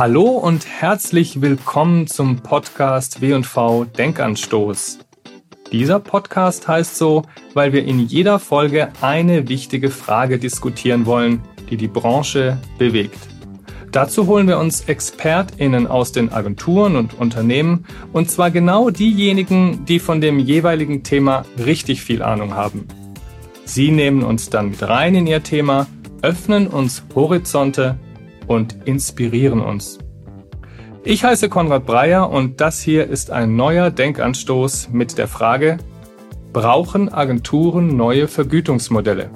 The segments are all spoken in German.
Hallo und herzlich willkommen zum Podcast W&V Denkanstoß. Dieser Podcast heißt so, weil wir in jeder Folge eine wichtige Frage diskutieren wollen, die die Branche bewegt. Dazu holen wir uns ExpertInnen aus den Agenturen und Unternehmen und zwar genau diejenigen, die von dem jeweiligen Thema richtig viel Ahnung haben. Sie nehmen uns dann mit rein in ihr Thema, öffnen uns Horizonte und inspirieren uns. Ich heiße Konrad Breyer und das hier ist ein neuer Denkanstoß mit der Frage, brauchen Agenturen neue Vergütungsmodelle?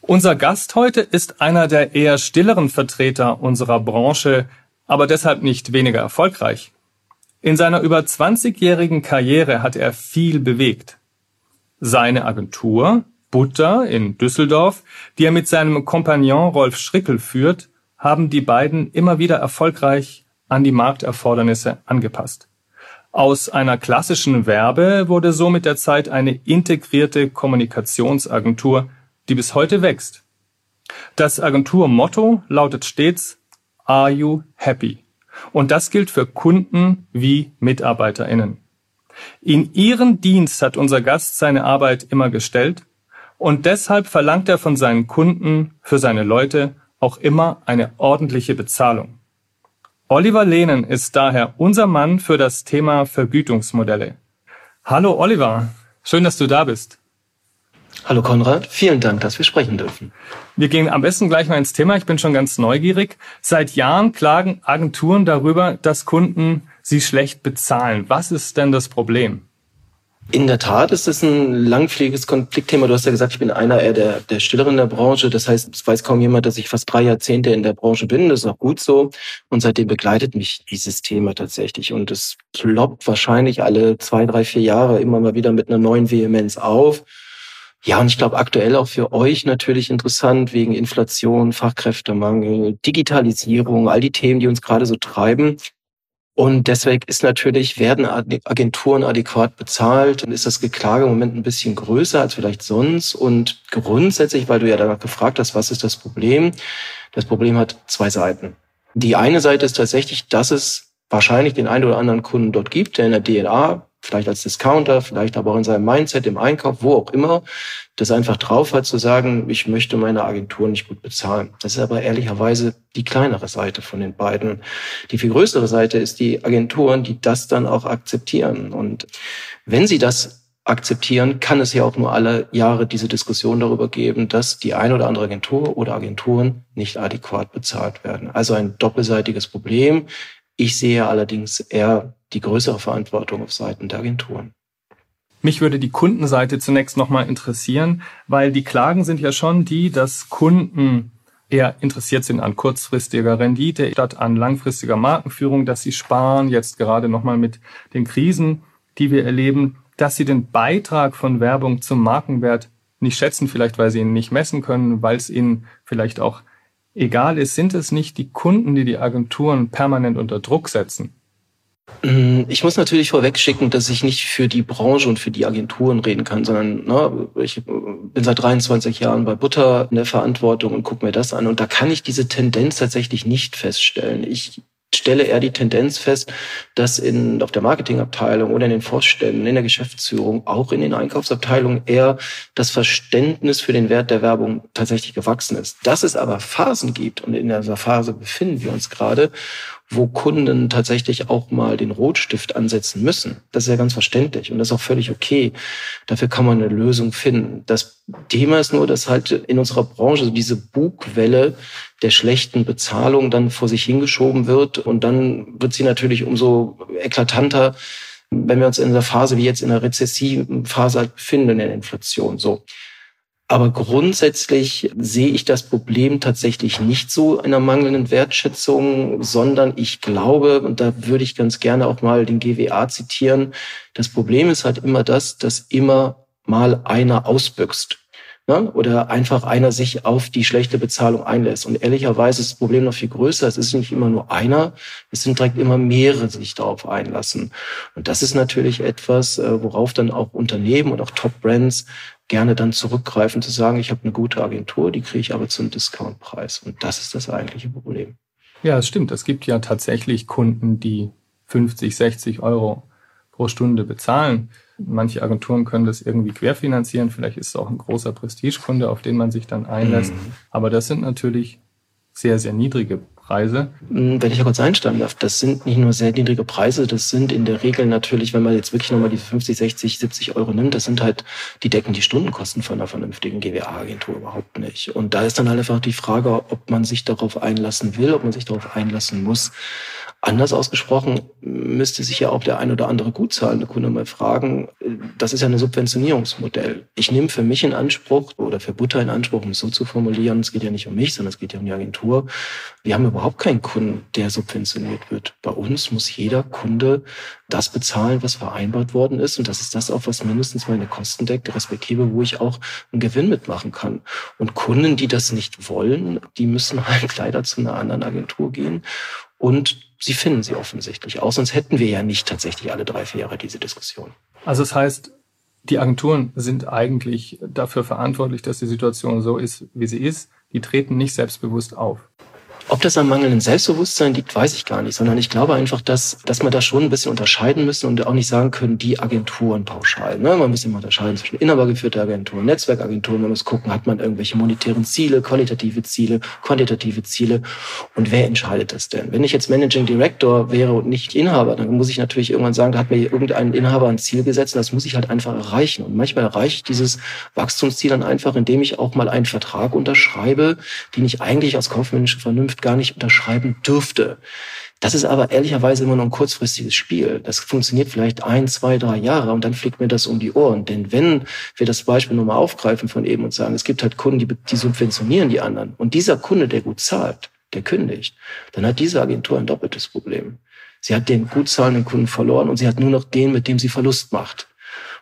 Unser Gast heute ist einer der eher stilleren Vertreter unserer Branche, aber deshalb nicht weniger erfolgreich. In seiner über 20-jährigen Karriere hat er viel bewegt. Seine Agentur, Butter in Düsseldorf, die er mit seinem Kompagnon Rolf Schrickel führt, haben die beiden immer wieder erfolgreich an die Markterfordernisse angepasst. Aus einer klassischen Werbe wurde so mit der Zeit eine integrierte Kommunikationsagentur, die bis heute wächst. Das Agenturmotto lautet stets Are you happy? Und das gilt für Kunden wie Mitarbeiterinnen. In ihren Dienst hat unser Gast seine Arbeit immer gestellt und deshalb verlangt er von seinen Kunden für seine Leute auch immer eine ordentliche Bezahlung. Oliver Lehnen ist daher unser Mann für das Thema Vergütungsmodelle. Hallo Oliver, schön, dass du da bist. Hallo Konrad, vielen Dank, dass wir sprechen dürfen. Wir gehen am besten gleich mal ins Thema. Ich bin schon ganz neugierig. Seit Jahren klagen Agenturen darüber, dass Kunden sie schlecht bezahlen. Was ist denn das Problem? In der Tat ist es ein langfliges Konfliktthema. Du hast ja gesagt, ich bin einer eher der, der Stilleren der Branche. Das heißt, es weiß kaum jemand, dass ich fast drei Jahrzehnte in der Branche bin. Das ist auch gut so. Und seitdem begleitet mich dieses Thema tatsächlich. Und es ploppt wahrscheinlich alle zwei, drei, vier Jahre immer mal wieder mit einer neuen Vehemenz auf. Ja, und ich glaube aktuell auch für euch natürlich interessant wegen Inflation, Fachkräftemangel, Digitalisierung, all die Themen, die uns gerade so treiben. Und deswegen ist natürlich, werden Agenturen adäquat bezahlt, dann ist das Geklage im Moment ein bisschen größer als vielleicht sonst. Und grundsätzlich, weil du ja danach gefragt hast, was ist das Problem? Das Problem hat zwei Seiten. Die eine Seite ist tatsächlich, dass es wahrscheinlich den einen oder anderen Kunden dort gibt, der in der DNA vielleicht als Discounter, vielleicht aber auch in seinem Mindset, im Einkauf, wo auch immer, das einfach drauf hat zu sagen, ich möchte meine Agentur nicht gut bezahlen. Das ist aber ehrlicherweise die kleinere Seite von den beiden. Die viel größere Seite ist die Agenturen, die das dann auch akzeptieren. Und wenn sie das akzeptieren, kann es ja auch nur alle Jahre diese Diskussion darüber geben, dass die eine oder andere Agentur oder Agenturen nicht adäquat bezahlt werden. Also ein doppelseitiges Problem. Ich sehe allerdings eher die größere Verantwortung auf Seiten der Agenturen. Mich würde die Kundenseite zunächst nochmal interessieren, weil die Klagen sind ja schon die, dass Kunden eher interessiert sind an kurzfristiger Rendite statt an langfristiger Markenführung, dass sie sparen, jetzt gerade nochmal mit den Krisen, die wir erleben, dass sie den Beitrag von Werbung zum Markenwert nicht schätzen, vielleicht weil sie ihn nicht messen können, weil es ihnen vielleicht auch egal ist. Sind es nicht die Kunden, die die Agenturen permanent unter Druck setzen? Mm, ich muss natürlich vorwegschicken, dass ich nicht für die Branche und für die Agenturen reden kann, sondern ne, ich bin seit 23 Jahren bei Butter in der Verantwortung und gucke mir das an. Und da kann ich diese Tendenz tatsächlich nicht feststellen. Ich stelle eher die Tendenz fest, dass in, auf der Marketingabteilung oder in den Vorständen, in der Geschäftsführung, auch in den Einkaufsabteilungen eher das Verständnis für den Wert der Werbung tatsächlich gewachsen ist. Dass es aber Phasen gibt, und in dieser Phase befinden wir uns gerade, wo Kunden tatsächlich auch mal den Rotstift ansetzen müssen. Das ist ja ganz verständlich und das ist auch völlig okay. Dafür kann man eine Lösung finden. Das Thema ist nur, dass halt in unserer Branche diese Bugwelle der schlechten Bezahlung dann vor sich hingeschoben wird und dann wird sie natürlich umso eklatanter, wenn wir uns in einer Phase wie jetzt in der rezessiven Phase halt befinden in der Inflation. So. Aber grundsätzlich sehe ich das Problem tatsächlich nicht so einer mangelnden Wertschätzung, sondern ich glaube, und da würde ich ganz gerne auch mal den GWA zitieren, das Problem ist halt immer das, dass immer mal einer ausbüchst. Ne? oder einfach einer sich auf die schlechte Bezahlung einlässt. Und ehrlicherweise ist das Problem noch viel größer. Es ist nicht immer nur einer, es sind direkt immer mehrere, die sich darauf einlassen. Und das ist natürlich etwas, äh, worauf dann auch Unternehmen und auch Top-Brands gerne dann zurückgreifen, zu sagen, ich habe eine gute Agentur, die kriege ich aber zum Discountpreis. Und das ist das eigentliche Problem. Ja, es stimmt. Es gibt ja tatsächlich Kunden, die 50, 60 Euro pro Stunde bezahlen. Manche Agenturen können das irgendwie querfinanzieren. Vielleicht ist es auch ein großer Prestigekunde, auf den man sich dann einlässt. Mhm. Aber das sind natürlich sehr, sehr niedrige Preise. Hm, wenn ich ja kurz einsteigen darf, das sind nicht nur sehr niedrige Preise, das sind in der Regel natürlich, wenn man jetzt wirklich nochmal die 50, 60, 70 Euro nimmt, das sind halt, die decken die Stundenkosten von einer vernünftigen GWA-Agentur überhaupt nicht. Und da ist dann halt einfach die Frage, ob man sich darauf einlassen will, ob man sich darauf einlassen muss. Anders ausgesprochen müsste sich ja auch der ein oder andere gut zahlende Kunde mal fragen, das ist ja ein Subventionierungsmodell. Ich nehme für mich in Anspruch oder für Butter in Anspruch, um es so zu formulieren, es geht ja nicht um mich, sondern es geht ja um die Agentur. Wir haben überhaupt keinen Kunden, der subventioniert wird. Bei uns muss jeder Kunde das bezahlen, was vereinbart worden ist. Und das ist das auch, was mindestens meine Kosten deckt, respektive wo ich auch einen Gewinn mitmachen kann. Und Kunden, die das nicht wollen, die müssen halt leider zu einer anderen Agentur gehen. Und sie finden sie offensichtlich auch, sonst hätten wir ja nicht tatsächlich alle drei, vier Jahre diese Diskussion. Also das heißt, die Agenturen sind eigentlich dafür verantwortlich, dass die Situation so ist, wie sie ist. Die treten nicht selbstbewusst auf. Ob das am mangelnden Selbstbewusstsein liegt, weiß ich gar nicht, sondern ich glaube einfach, dass, dass man da schon ein bisschen unterscheiden müssen und auch nicht sagen können, die Agenturen pauschal. Ne? Man muss immer unterscheiden zwischen inhabergeführte Agenturen, Netzwerkagenturen. Man muss gucken, hat man irgendwelche monetären Ziele, qualitative Ziele, quantitative Ziele und wer entscheidet das denn? Wenn ich jetzt Managing Director wäre und nicht Inhaber, dann muss ich natürlich irgendwann sagen, da hat mir irgendein Inhaber ein Ziel gesetzt und das muss ich halt einfach erreichen. Und manchmal erreiche ich dieses Wachstumsziel dann einfach, indem ich auch mal einen Vertrag unterschreibe, den ich eigentlich aus kaufmännischer Vernunft gar nicht unterschreiben dürfte. Das ist aber ehrlicherweise immer nur ein kurzfristiges Spiel. Das funktioniert vielleicht ein, zwei, drei Jahre und dann fliegt mir das um die Ohren. Denn wenn wir das Beispiel nochmal aufgreifen von eben und sagen, es gibt halt Kunden, die, die subventionieren die anderen und dieser Kunde, der gut zahlt, der kündigt, dann hat diese Agentur ein doppeltes Problem. Sie hat den gut zahlenden Kunden verloren und sie hat nur noch den, mit dem sie Verlust macht.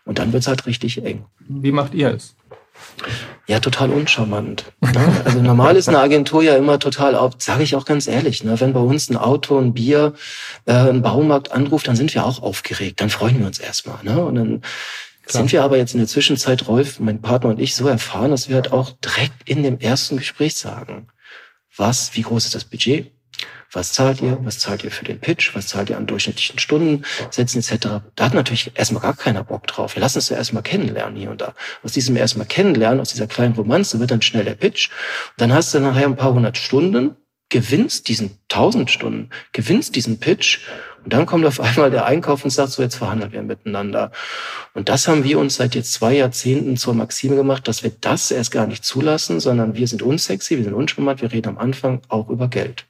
Und dann wird's halt richtig eng. Wie macht ihr es? Ja, total uncharmant. Ne? Also normal ist eine Agentur ja immer total, sage ich auch ganz ehrlich, ne? wenn bei uns ein Auto, ein Bier, äh, ein Baumarkt anruft, dann sind wir auch aufgeregt, dann freuen wir uns erstmal. Ne? Und dann Klar. sind wir aber jetzt in der Zwischenzeit, Rolf, mein Partner und ich, so erfahren, dass wir halt auch direkt in dem ersten Gespräch sagen, was, wie groß ist das Budget? Was zahlt ihr? Was zahlt ihr für den Pitch? Was zahlt ihr an durchschnittlichen Stundensätzen etc.? Da hat natürlich erstmal gar keiner Bock drauf. Wir lassen es ja erstmal kennenlernen hier und da. Aus diesem erstmal kennenlernen, aus dieser kleinen Romanze wird dann schnell der Pitch. Und dann hast du nachher ein paar hundert Stunden, gewinnst diesen tausend Stunden, gewinnst diesen Pitch und dann kommt auf einmal der Einkauf und sagt so, jetzt verhandeln wir miteinander. Und das haben wir uns seit jetzt zwei Jahrzehnten zur Maxime gemacht, dass wir das erst gar nicht zulassen, sondern wir sind unsexy, wir sind unschwimmert, wir reden am Anfang auch über Geld.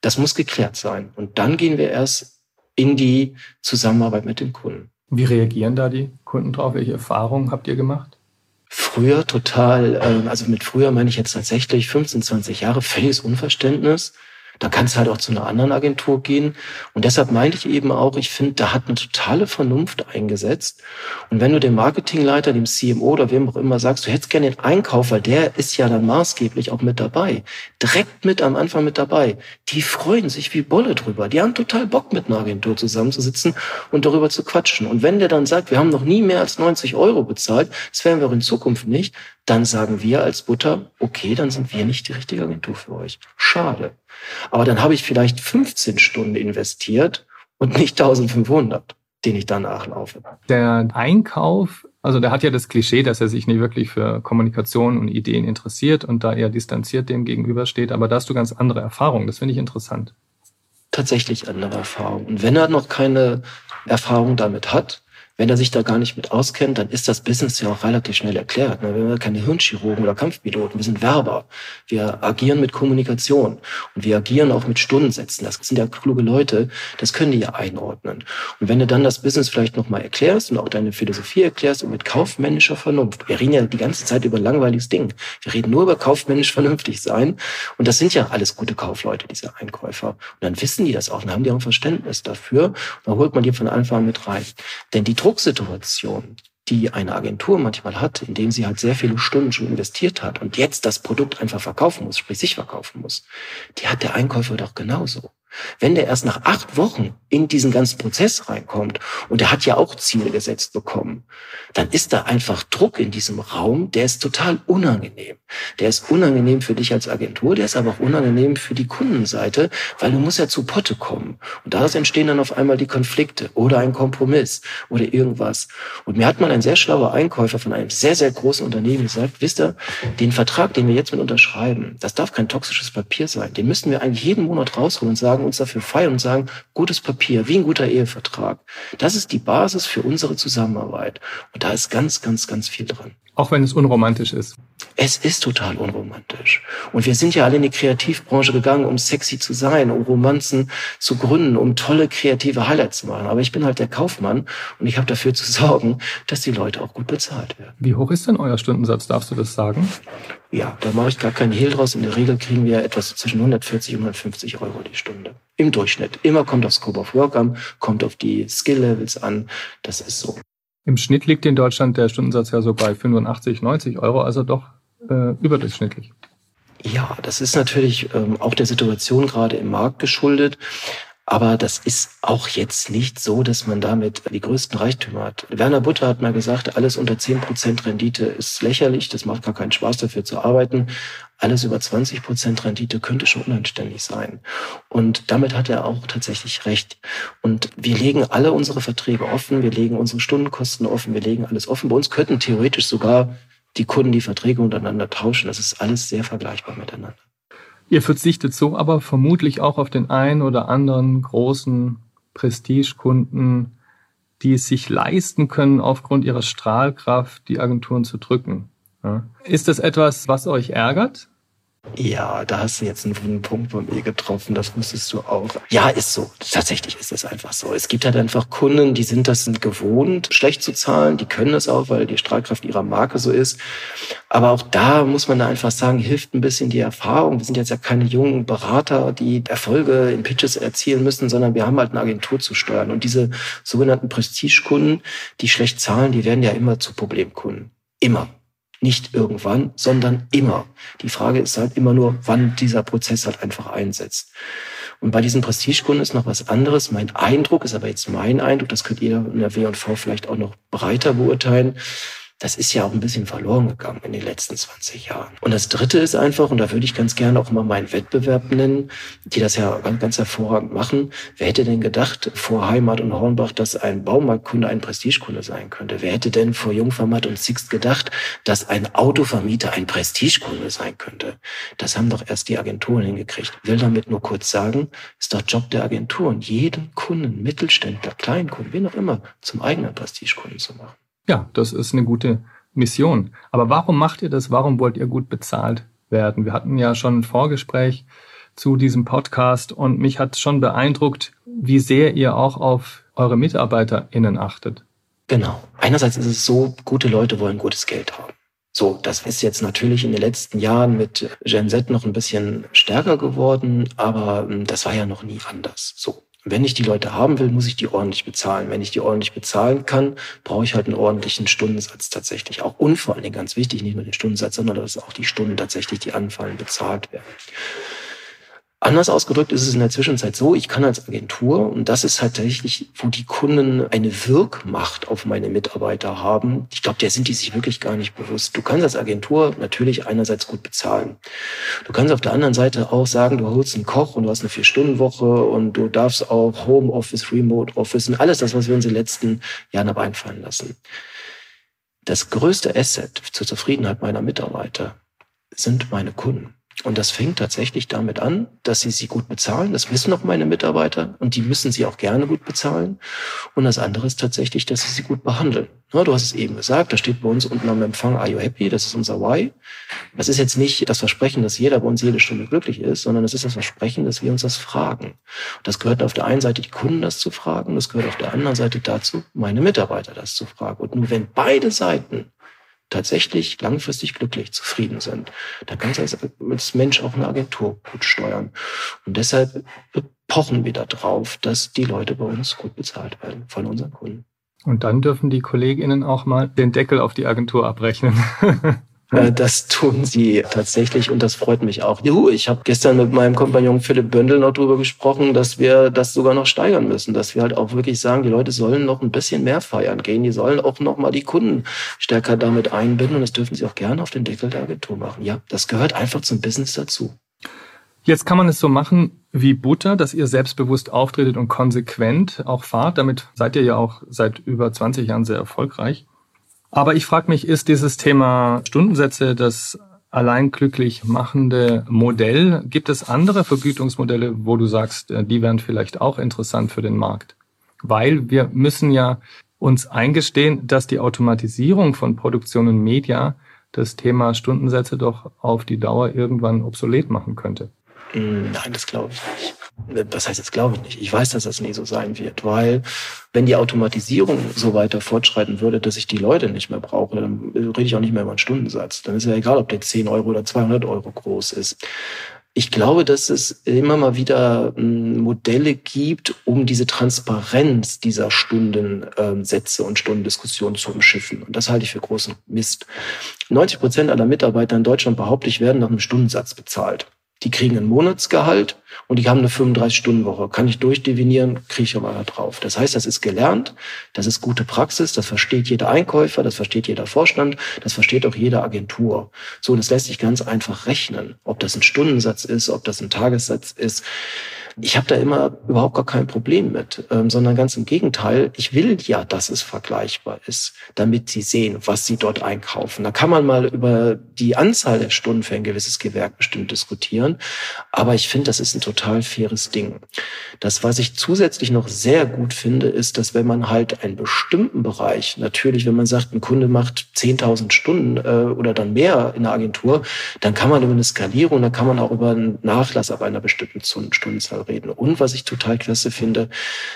Das muss geklärt sein. Und dann gehen wir erst in die Zusammenarbeit mit dem Kunden. Wie reagieren da die Kunden drauf? Welche Erfahrungen habt ihr gemacht? Früher total, ähm, also mit früher meine ich jetzt tatsächlich 15, 20 Jahre, völliges Unverständnis. Da kannst du halt auch zu einer anderen Agentur gehen. Und deshalb meinte ich eben auch, ich finde, da hat eine totale Vernunft eingesetzt. Und wenn du dem Marketingleiter, dem CMO oder wem auch immer sagst, du hättest gerne den Einkauf, weil der ist ja dann maßgeblich auch mit dabei, direkt mit am Anfang mit dabei, die freuen sich wie Bolle drüber. Die haben total Bock, mit einer Agentur zusammenzusitzen und darüber zu quatschen. Und wenn der dann sagt, wir haben noch nie mehr als 90 Euro bezahlt, das werden wir auch in Zukunft nicht, dann sagen wir als Butter, okay, dann sind wir nicht die richtige Agentur für euch. Schade. Aber dann habe ich vielleicht 15 Stunden investiert und nicht 1500, den ich danach laufe. Der Einkauf, also der hat ja das Klischee, dass er sich nicht wirklich für Kommunikation und Ideen interessiert und da eher distanziert dem gegenübersteht. Aber da hast du ganz andere Erfahrungen. Das finde ich interessant. Tatsächlich andere Erfahrungen. Und wenn er noch keine Erfahrung damit hat, wenn er sich da gar nicht mit auskennt, dann ist das Business ja auch relativ schnell erklärt. Ne? Wir sind keine Hirnchirurgen oder Kampfpiloten, wir sind Werber. Wir agieren mit Kommunikation und wir agieren auch mit Stundensätzen. Das sind ja kluge Leute, das können die ja einordnen. Und wenn du dann das Business vielleicht nochmal erklärst und auch deine Philosophie erklärst und mit kaufmännischer Vernunft, wir reden ja die ganze Zeit über langweiliges Ding. Wir reden nur über kaufmännisch vernünftig sein. Und das sind ja alles gute Kaufleute, diese Einkäufer. Und dann wissen die das auch und haben die auch ein Verständnis dafür. Und dann holt man die von Anfang an mit rein. Denn die Drucksituation, die eine Agentur manchmal hat, indem sie halt sehr viele Stunden schon investiert hat und jetzt das Produkt einfach verkaufen muss, sprich sich verkaufen muss, die hat der Einkäufer doch genauso. Wenn der erst nach acht Wochen in diesen ganzen Prozess reinkommt und er hat ja auch Ziele gesetzt bekommen, dann ist da einfach Druck in diesem Raum, der ist total unangenehm. Der ist unangenehm für dich als Agentur, der ist aber auch unangenehm für die Kundenseite, weil du musst ja zu Potte kommen. Und daraus entstehen dann auf einmal die Konflikte oder ein Kompromiss oder irgendwas. Und mir hat mal ein sehr schlauer Einkäufer von einem sehr, sehr großen Unternehmen gesagt, wisst ihr, den Vertrag, den wir jetzt mit unterschreiben, das darf kein toxisches Papier sein. Den müssten wir eigentlich jeden Monat rausholen und sagen, uns dafür feiern und sagen, gutes Papier, wie ein guter Ehevertrag. Das ist die Basis für unsere Zusammenarbeit. Und da ist ganz, ganz, ganz viel dran. Auch wenn es unromantisch ist. Es ist total unromantisch. Und wir sind ja alle in die Kreativbranche gegangen, um sexy zu sein, um Romanzen zu gründen, um tolle kreative Highlights zu machen. Aber ich bin halt der Kaufmann und ich habe dafür zu sorgen, dass die Leute auch gut bezahlt werden. Wie hoch ist denn euer Stundensatz? Darfst du das sagen? Ja, da mache ich gar keinen Hehl draus. In der Regel kriegen wir etwas zwischen 140 und 150 Euro die Stunde. Im Durchschnitt. Immer kommt auf Scope of Work an, kommt auf die Skill-Levels an. Das ist so. Im Schnitt liegt in Deutschland der Stundensatz ja so bei 85, 90 Euro, also doch äh, überdurchschnittlich. Ja, das ist natürlich ähm, auch der Situation gerade im Markt geschuldet. Aber das ist auch jetzt nicht so, dass man damit die größten Reichtümer hat. Werner Butter hat mal gesagt, alles unter 10% Rendite ist lächerlich, das macht gar keinen Spaß dafür zu arbeiten. Alles über 20% Rendite könnte schon unanständig sein. Und damit hat er auch tatsächlich recht. Und wir legen alle unsere Verträge offen, wir legen unsere Stundenkosten offen, wir legen alles offen. Bei uns könnten theoretisch sogar die Kunden die Verträge untereinander tauschen. Das ist alles sehr vergleichbar miteinander. Ihr verzichtet so aber vermutlich auch auf den einen oder anderen großen Prestigekunden, die es sich leisten können, aufgrund ihrer Strahlkraft die Agenturen zu drücken. Ist das etwas, was euch ärgert? Ja, da hast du jetzt einen wunden Punkt bei mir getroffen, das wusstest du auch. Ja, ist so. Tatsächlich ist es einfach so. Es gibt halt einfach Kunden, die sind das gewohnt, schlecht zu zahlen, die können das auch, weil die Strahlkraft ihrer Marke so ist. Aber auch da muss man da einfach sagen, hilft ein bisschen die Erfahrung. Wir sind jetzt ja keine jungen Berater, die Erfolge in Pitches erzielen müssen, sondern wir haben halt eine Agentur zu steuern. Und diese sogenannten Prestigekunden, die schlecht zahlen, die werden ja immer zu Problemkunden. Immer. Nicht irgendwann, sondern immer. Die Frage ist halt immer nur, wann dieser Prozess halt einfach einsetzt. Und bei diesen Prestigekunden ist noch was anderes. Mein Eindruck ist aber jetzt mein Eindruck, das könnt ihr in der W&V vielleicht auch noch breiter beurteilen das ist ja auch ein bisschen verloren gegangen in den letzten 20 Jahren. Und das Dritte ist einfach, und da würde ich ganz gerne auch mal meinen Wettbewerb nennen, die das ja ganz, ganz hervorragend machen. Wer hätte denn gedacht vor Heimat und Hornbach, dass ein Baumarktkunde ein Prestigekunde sein könnte? Wer hätte denn vor Jungformat und Sixt gedacht, dass ein Autovermieter ein Prestigekunde sein könnte? Das haben doch erst die Agenturen hingekriegt. Will damit nur kurz sagen, ist doch Job der Agenturen, jeden Kunden, Mittelständler, Kleinkunden, wen auch immer, zum eigenen Prestigekunden zu machen. Ja, das ist eine gute Mission. Aber warum macht ihr das? Warum wollt ihr gut bezahlt werden? Wir hatten ja schon ein Vorgespräch zu diesem Podcast und mich hat schon beeindruckt, wie sehr ihr auch auf eure MitarbeiterInnen achtet. Genau. Einerseits ist es so, gute Leute wollen gutes Geld haben. So, das ist jetzt natürlich in den letzten Jahren mit Gen Z noch ein bisschen stärker geworden, aber hm, das war ja noch nie anders. So. Wenn ich die Leute haben will, muss ich die ordentlich bezahlen. Wenn ich die ordentlich bezahlen kann, brauche ich halt einen ordentlichen Stundensatz tatsächlich auch. Und vor allen Dingen ganz wichtig, nicht nur den Stundensatz, sondern dass auch die Stunden tatsächlich, die anfallen, bezahlt werden. Anders ausgedrückt ist es in der Zwischenzeit so, ich kann als Agentur, und das ist tatsächlich, wo die Kunden eine Wirkmacht auf meine Mitarbeiter haben, ich glaube, der sind die sich wirklich gar nicht bewusst. Du kannst als Agentur natürlich einerseits gut bezahlen. Du kannst auf der anderen Seite auch sagen, du holst einen Koch und du hast eine Vier-Stunden-Woche und du darfst auch Homeoffice, Remote Office und alles das, was wir uns in den letzten Jahren haben einfallen lassen. Das größte Asset zur Zufriedenheit meiner Mitarbeiter sind meine Kunden. Und das fängt tatsächlich damit an, dass sie sie gut bezahlen. Das wissen auch meine Mitarbeiter und die müssen sie auch gerne gut bezahlen. Und das andere ist tatsächlich, dass sie sie gut behandeln. Ja, du hast es eben gesagt, da steht bei uns unten am Empfang, are you happy? Das ist unser Why. Das ist jetzt nicht das Versprechen, dass jeder bei uns jede Stunde glücklich ist, sondern es ist das Versprechen, dass wir uns das fragen. Das gehört auf der einen Seite die Kunden das zu fragen, das gehört auf der anderen Seite dazu, meine Mitarbeiter das zu fragen. Und nur wenn beide Seiten tatsächlich langfristig glücklich, zufrieden sind, dann kannst du als Mensch auch eine Agentur gut steuern. Und deshalb pochen wir da drauf, dass die Leute bei uns gut bezahlt werden von unseren Kunden. Und dann dürfen die KollegInnen auch mal den Deckel auf die Agentur abrechnen. Äh, das tun sie tatsächlich und das freut mich auch. Juhu, ich habe gestern mit meinem Kompagnon Philipp Bündel noch drüber gesprochen, dass wir das sogar noch steigern müssen, dass wir halt auch wirklich sagen, die Leute sollen noch ein bisschen mehr feiern gehen, die sollen auch noch mal die Kunden stärker damit einbinden und das dürfen sie auch gerne auf den Deckel der Agentur machen. Ja, das gehört einfach zum Business dazu. Jetzt kann man es so machen wie Butter, dass ihr selbstbewusst auftretet und konsequent auch fahrt. Damit seid ihr ja auch seit über 20 Jahren sehr erfolgreich. Aber ich frage mich, ist dieses Thema Stundensätze das allein glücklich machende Modell? Gibt es andere Vergütungsmodelle, wo du sagst, äh, die wären vielleicht auch interessant für den Markt? Weil wir müssen ja uns eingestehen, dass die Automatisierung von Produktion und Media das Thema Stundensätze doch auf die Dauer irgendwann obsolet machen könnte. Hm, nein, das glaube ich nicht. Das heißt jetzt glaube ich nicht. Ich weiß, dass das nie so sein wird, weil wenn die Automatisierung so weiter fortschreiten würde, dass ich die Leute nicht mehr brauche, dann rede ich auch nicht mehr über einen Stundensatz. Dann ist ja egal, ob der 10 Euro oder 200 Euro groß ist. Ich glaube, dass es immer mal wieder hm, Modelle gibt, um diese Transparenz dieser Stundensätze und Stundendiskussionen zu umschiffen. Und das halte ich für großen Mist. 90 Prozent aller Mitarbeiter in Deutschland, behaupte ich, werden nach einem Stundensatz bezahlt. Die kriegen ein Monatsgehalt und die haben eine 35-Stunden-Woche. Kann ich durchdivinieren, kriege ich aber drauf. Das heißt, das ist gelernt, das ist gute Praxis, das versteht jeder Einkäufer, das versteht jeder Vorstand, das versteht auch jede Agentur. So, das lässt sich ganz einfach rechnen. Ob das ein Stundensatz ist, ob das ein Tagessatz ist. Ich habe da immer überhaupt gar kein Problem mit, ähm, sondern ganz im Gegenteil. Ich will ja, dass es vergleichbar ist, damit Sie sehen, was Sie dort einkaufen. Da kann man mal über die Anzahl der Stunden für ein gewisses Gewerk bestimmt diskutieren. Aber ich finde, das ist ein total faires Ding. Das, was ich zusätzlich noch sehr gut finde, ist, dass wenn man halt einen bestimmten Bereich, natürlich, wenn man sagt, ein Kunde macht 10.000 Stunden äh, oder dann mehr in der Agentur, dann kann man über eine Skalierung, dann kann man auch über einen Nachlass ab einer bestimmten Stundenzahl reden. Und was ich total klasse finde,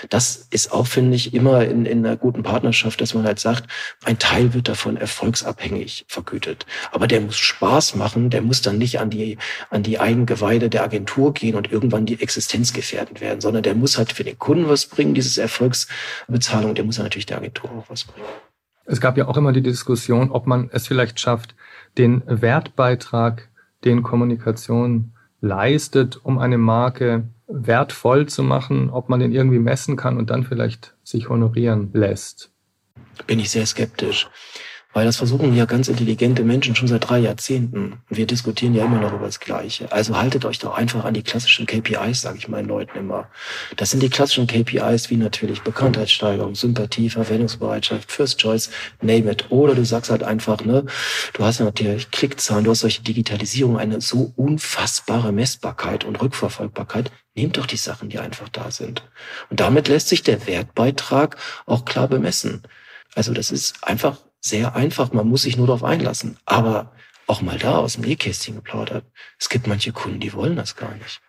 das ist auch, finde ich, immer in, in einer guten Partnerschaft, dass man halt sagt, ein Teil wird davon erfolgsabhängig vergütet. Aber der muss Spaß machen, der muss dann nicht an die, an die Eigengeweide der Agentur gehen und irgendwann die Existenz gefährdet werden, sondern der muss halt für den Kunden was bringen, dieses Erfolgsbezahlung, der muss natürlich der Agentur auch was bringen. Es gab ja auch immer die Diskussion, ob man es vielleicht schafft, den Wertbeitrag, den Kommunikation leistet, um eine Marke wertvoll zu machen, ob man den irgendwie messen kann und dann vielleicht sich honorieren lässt? Bin ich sehr skeptisch. Weil das versuchen ja ganz intelligente Menschen schon seit drei Jahrzehnten. Wir diskutieren ja immer noch über das Gleiche. Also haltet euch doch einfach an die klassischen KPIs, sage ich meinen Leuten immer. Das sind die klassischen KPIs wie natürlich Bekanntheitssteigerung, Sympathie, Verwendungsbereitschaft, First Choice, name it. Oder du sagst halt einfach, ne, du hast ja natürlich Klickzahlen, du hast solche Digitalisierung, eine so unfassbare Messbarkeit und Rückverfolgbarkeit. Nehmt doch die Sachen, die einfach da sind. Und damit lässt sich der Wertbeitrag auch klar bemessen. Also das ist einfach sehr einfach. Man muss sich nur darauf einlassen. Aber auch mal da aus dem Nähkästchen geplaudert. Es gibt manche Kunden, die wollen das gar nicht.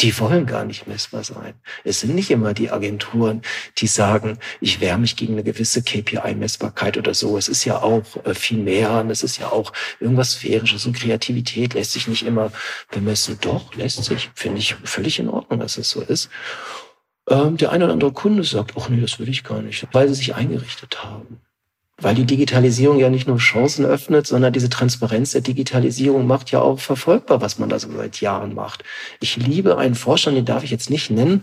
Die wollen gar nicht messbar sein. Es sind nicht immer die Agenturen, die sagen, ich wehre mich gegen eine gewisse KPI-Messbarkeit oder so. Es ist ja auch äh, viel mehr und es ist ja auch irgendwas Sphärisches und Kreativität lässt sich nicht immer bemessen. Doch, lässt sich. Finde ich völlig in Ordnung, dass es so ist. Ähm, der eine oder andere Kunde sagt, ach nee, das will ich gar nicht, weil sie sich eingerichtet haben weil die Digitalisierung ja nicht nur Chancen öffnet, sondern diese Transparenz der Digitalisierung macht ja auch verfolgbar, was man da so seit Jahren macht. Ich liebe einen Vorstand, den darf ich jetzt nicht nennen,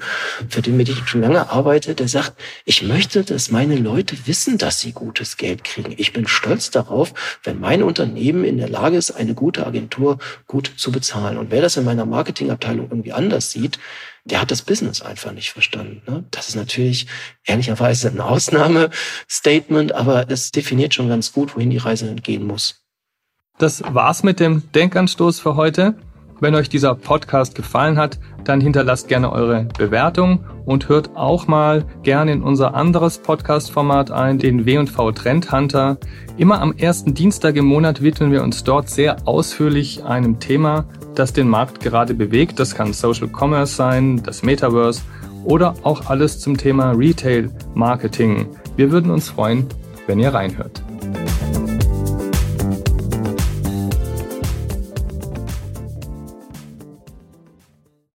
für den ich schon lange arbeite, der sagt, ich möchte, dass meine Leute wissen, dass sie gutes Geld kriegen. Ich bin stolz darauf, wenn mein Unternehmen in der Lage ist, eine gute Agentur gut zu bezahlen. Und wer das in meiner Marketingabteilung irgendwie anders sieht, der hat das Business einfach nicht verstanden. Ne? Das ist natürlich ehrlicherweise ein Ausnahmestatement, aber es definiert schon ganz gut, wohin die Reise gehen muss. Das war's mit dem Denkanstoß für heute. Wenn euch dieser Podcast gefallen hat, dann hinterlasst gerne eure Bewertung und hört auch mal gerne in unser anderes Podcast-Format ein, den W&V Trend Hunter. Immer am ersten Dienstag im Monat widmen wir uns dort sehr ausführlich einem Thema, das den Markt gerade bewegt. Das kann Social Commerce sein, das Metaverse oder auch alles zum Thema Retail Marketing. Wir würden uns freuen, wenn ihr reinhört.